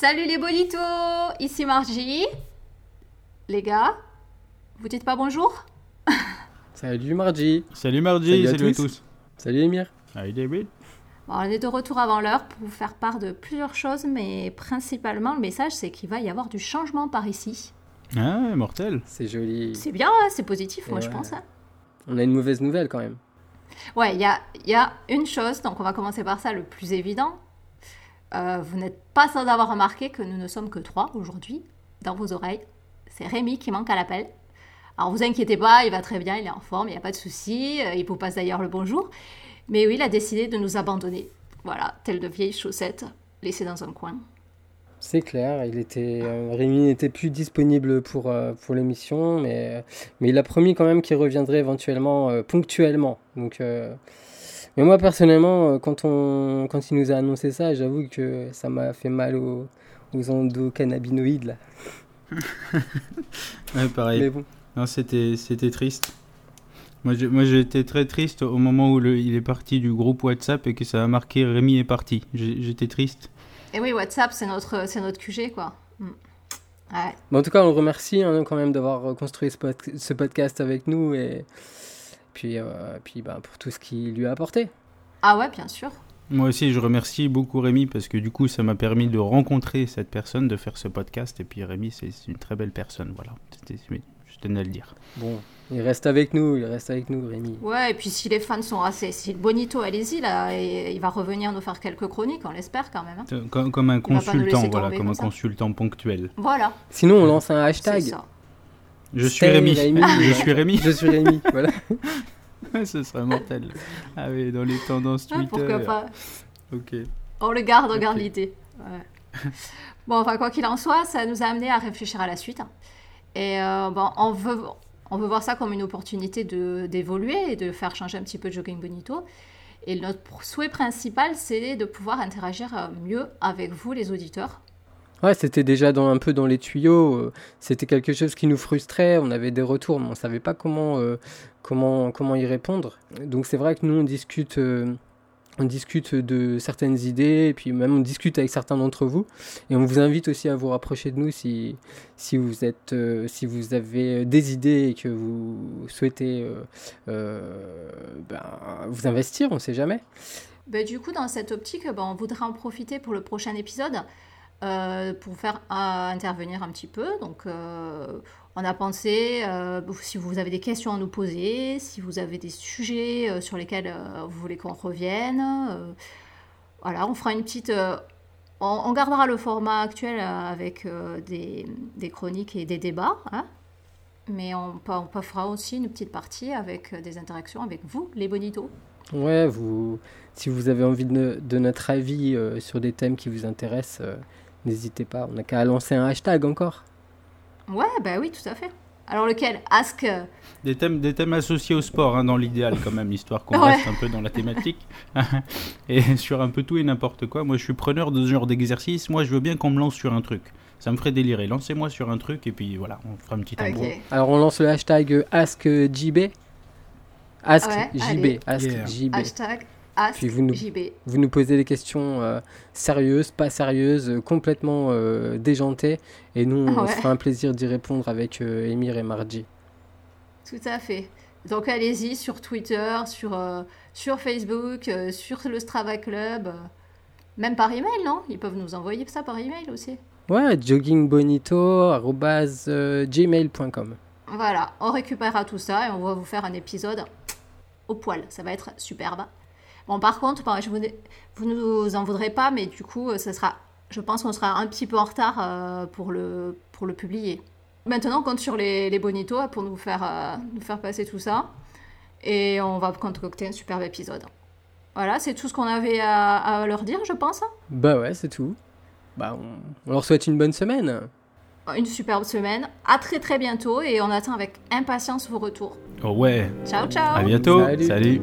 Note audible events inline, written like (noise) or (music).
Salut les bonitos, ici Margie. Les gars, vous dites pas bonjour? (laughs) Salut Margie. Salut Margie, salut, à, tous. Salut Emir. Salut David. Bon, on est de retour avant l'heure pour vous faire part de plusieurs choses, mais principalement le message c'est qu'il va y avoir du changement par ici. Ah, mortel. C'est joli. C'est bien, hein, c'est positif, moi je pense. Hein. On a une mauvaise nouvelle quand même. Ouais, il y a, y a une chose, donc on va commencer par ça, le plus évident. Euh, vous n'êtes pas sans avoir remarqué que nous ne sommes que trois aujourd'hui dans vos oreilles. C'est Rémi qui manque à l'appel. Alors vous inquiétez pas, il va très bien, il est en forme, il n'y a pas de souci. Euh, il vous passe d'ailleurs le bonjour. Mais oui, il a décidé de nous abandonner. Voilà, tel de vieilles chaussettes laissées dans un coin. C'est clair, il était, euh, Rémi n'était plus disponible pour, pour l'émission, mais, mais il a promis quand même qu'il reviendrait éventuellement, ponctuellement. Donc mais moi, personnellement, euh, quand, on, quand il nous a annoncé ça, j'avoue que ça m'a fait mal aux, aux endocannabinoïdes. Là. ouais, pareil. Mais bon. Non, c'était, c'était triste. Moi, j'ai été très triste au moment où le, il est parti du groupe WhatsApp et que ça a marqué Rémi est parti. J'étais triste. Et oui, WhatsApp, c'est notre, c'est notre QG, quoi. Mm. Ouais. en tout cas, on le remercie hein, quand même d'avoir construit ce, ce podcast avec nous et, puis, euh, puis ben, pour tout ce qu'il lui a apporté. Ah ouais, bien sûr. Moi aussi, je remercie beaucoup Rémi parce que du coup, ça m'a permis de rencontrer cette personne, de faire ce podcast. Et puis Rémi, c'est une très belle personne, voilà. Je tenais à le dire. Bon, il reste avec nous, il reste avec nous, Rémi. Ouais, et puis si les fans sont assez, si Bonito, allez-y là, et il va revenir nous faire quelques chroniques, on l'espère quand même. Hein. Comme, comme, un consultant, voilà, comme un consultant ponctuel. Voilà. Sinon, on lance un hashtag. Ça. Je suis Rémi. Je suis Rémi. Je suis Rémi. Voilà. (laughs) Ce serait mortel. Ah oui, dans les tendances Twitter. pourquoi pas. Ok. On le garde en garde l'idée. (laughs) bon, enfin, quoi qu'il en soit, ça nous a amené à réfléchir à la suite. Et euh, bon, on veut, on veut voir ça comme une opportunité d'évoluer et de faire changer un petit peu de Jogging Bonito. Et notre souhait principal, c'est de pouvoir interagir euh, mieux avec vous, les auditeurs. Ouais, c'était déjà dans, un peu dans les tuyaux. Euh, c'était quelque chose qui nous frustrait. On avait des retours, mais on savait pas comment, euh, comment, comment y répondre. Donc c'est vrai que nous, on discute, euh, on discute de certaines idées, et puis même on discute avec certains d'entre vous. Et on vous invite aussi à vous rapprocher de nous si, si, vous, êtes, si vous avez des idées et que vous souhaitez ben, vous investir, on ne sait jamais. Ben, du coup, dans cette optique, ben, on voudrait en profiter pour le prochain épisode euh, pour faire euh, intervenir un petit peu. Donc, euh, on a pensé, si vous avez des questions à nous poser, si vous avez des sujets sur lesquels vous voulez qu'on revienne, voilà, on fera une petite. On, gardera le format actuel avec des, chroniques et des débats, hein. mais on, on, fera aussi une petite partie avec des interactions avec vous, les bonitos. Ouais, vous, si vous avez envie de notre avis sur des thèmes qui vous intéressent, N'hésitez pas, on n'a qu'à lancer un hashtag encore. Ouais, bah oui, tout à fait. Alors lequel? Ask. Euh, des thèmes, des thèmes associés au sport, hein, dans l'idéal quand même, histoire qu'on (laughs) reste un peu dans la thématique. (laughs) et sur un peu tout et n'importe quoi. Moi, je suis preneur de ce genre d'exercice. Moi, je veux bien qu'on me lance sur un truc. Ça me ferait délirer. Lancez-moi sur un truc et puis voilà, on fera un petit tambour. Alors, on lance le hashtag AskJB. AskJB. AskJB. Hashtag puis vous nous, vous nous posez des questions euh, sérieuses, pas sérieuses, euh, complètement euh, déjantées. Et nous, on fera un plaisir d'y répondre avec Emir et Margie. Tout à fait. Donc allez-y sur Twitter, sur, sur Facebook, sur le Strava Club, même par email, non? Ils peuvent nous envoyer ça par email aussi. Ouais, joggingbonito.gmail.com. Voilà, on récupérera tout ça et on va vous faire un épisode au poil. Ça va être superbe. Bon, par contre, je vous, vous nous en voudrez pas, mais du coup, ça sera, je pense qu'on sera un petit peu en retard euh, pour, le, pour le publier. Maintenant, on compte sur les, les bonitos pour nous faire, euh, nous faire passer tout ça. Et on va concocter un superbe épisode. Voilà, c'est tout ce qu'on avait à, leur dire, je pense. Bah ouais, c'est tout. Bah, on, leur souhaite une bonne semaine. Une superbe semaine. À très très bientôt et on attend avec impatience vos retours. Oh ouais. Ciao ciao. À bientôt. Salut.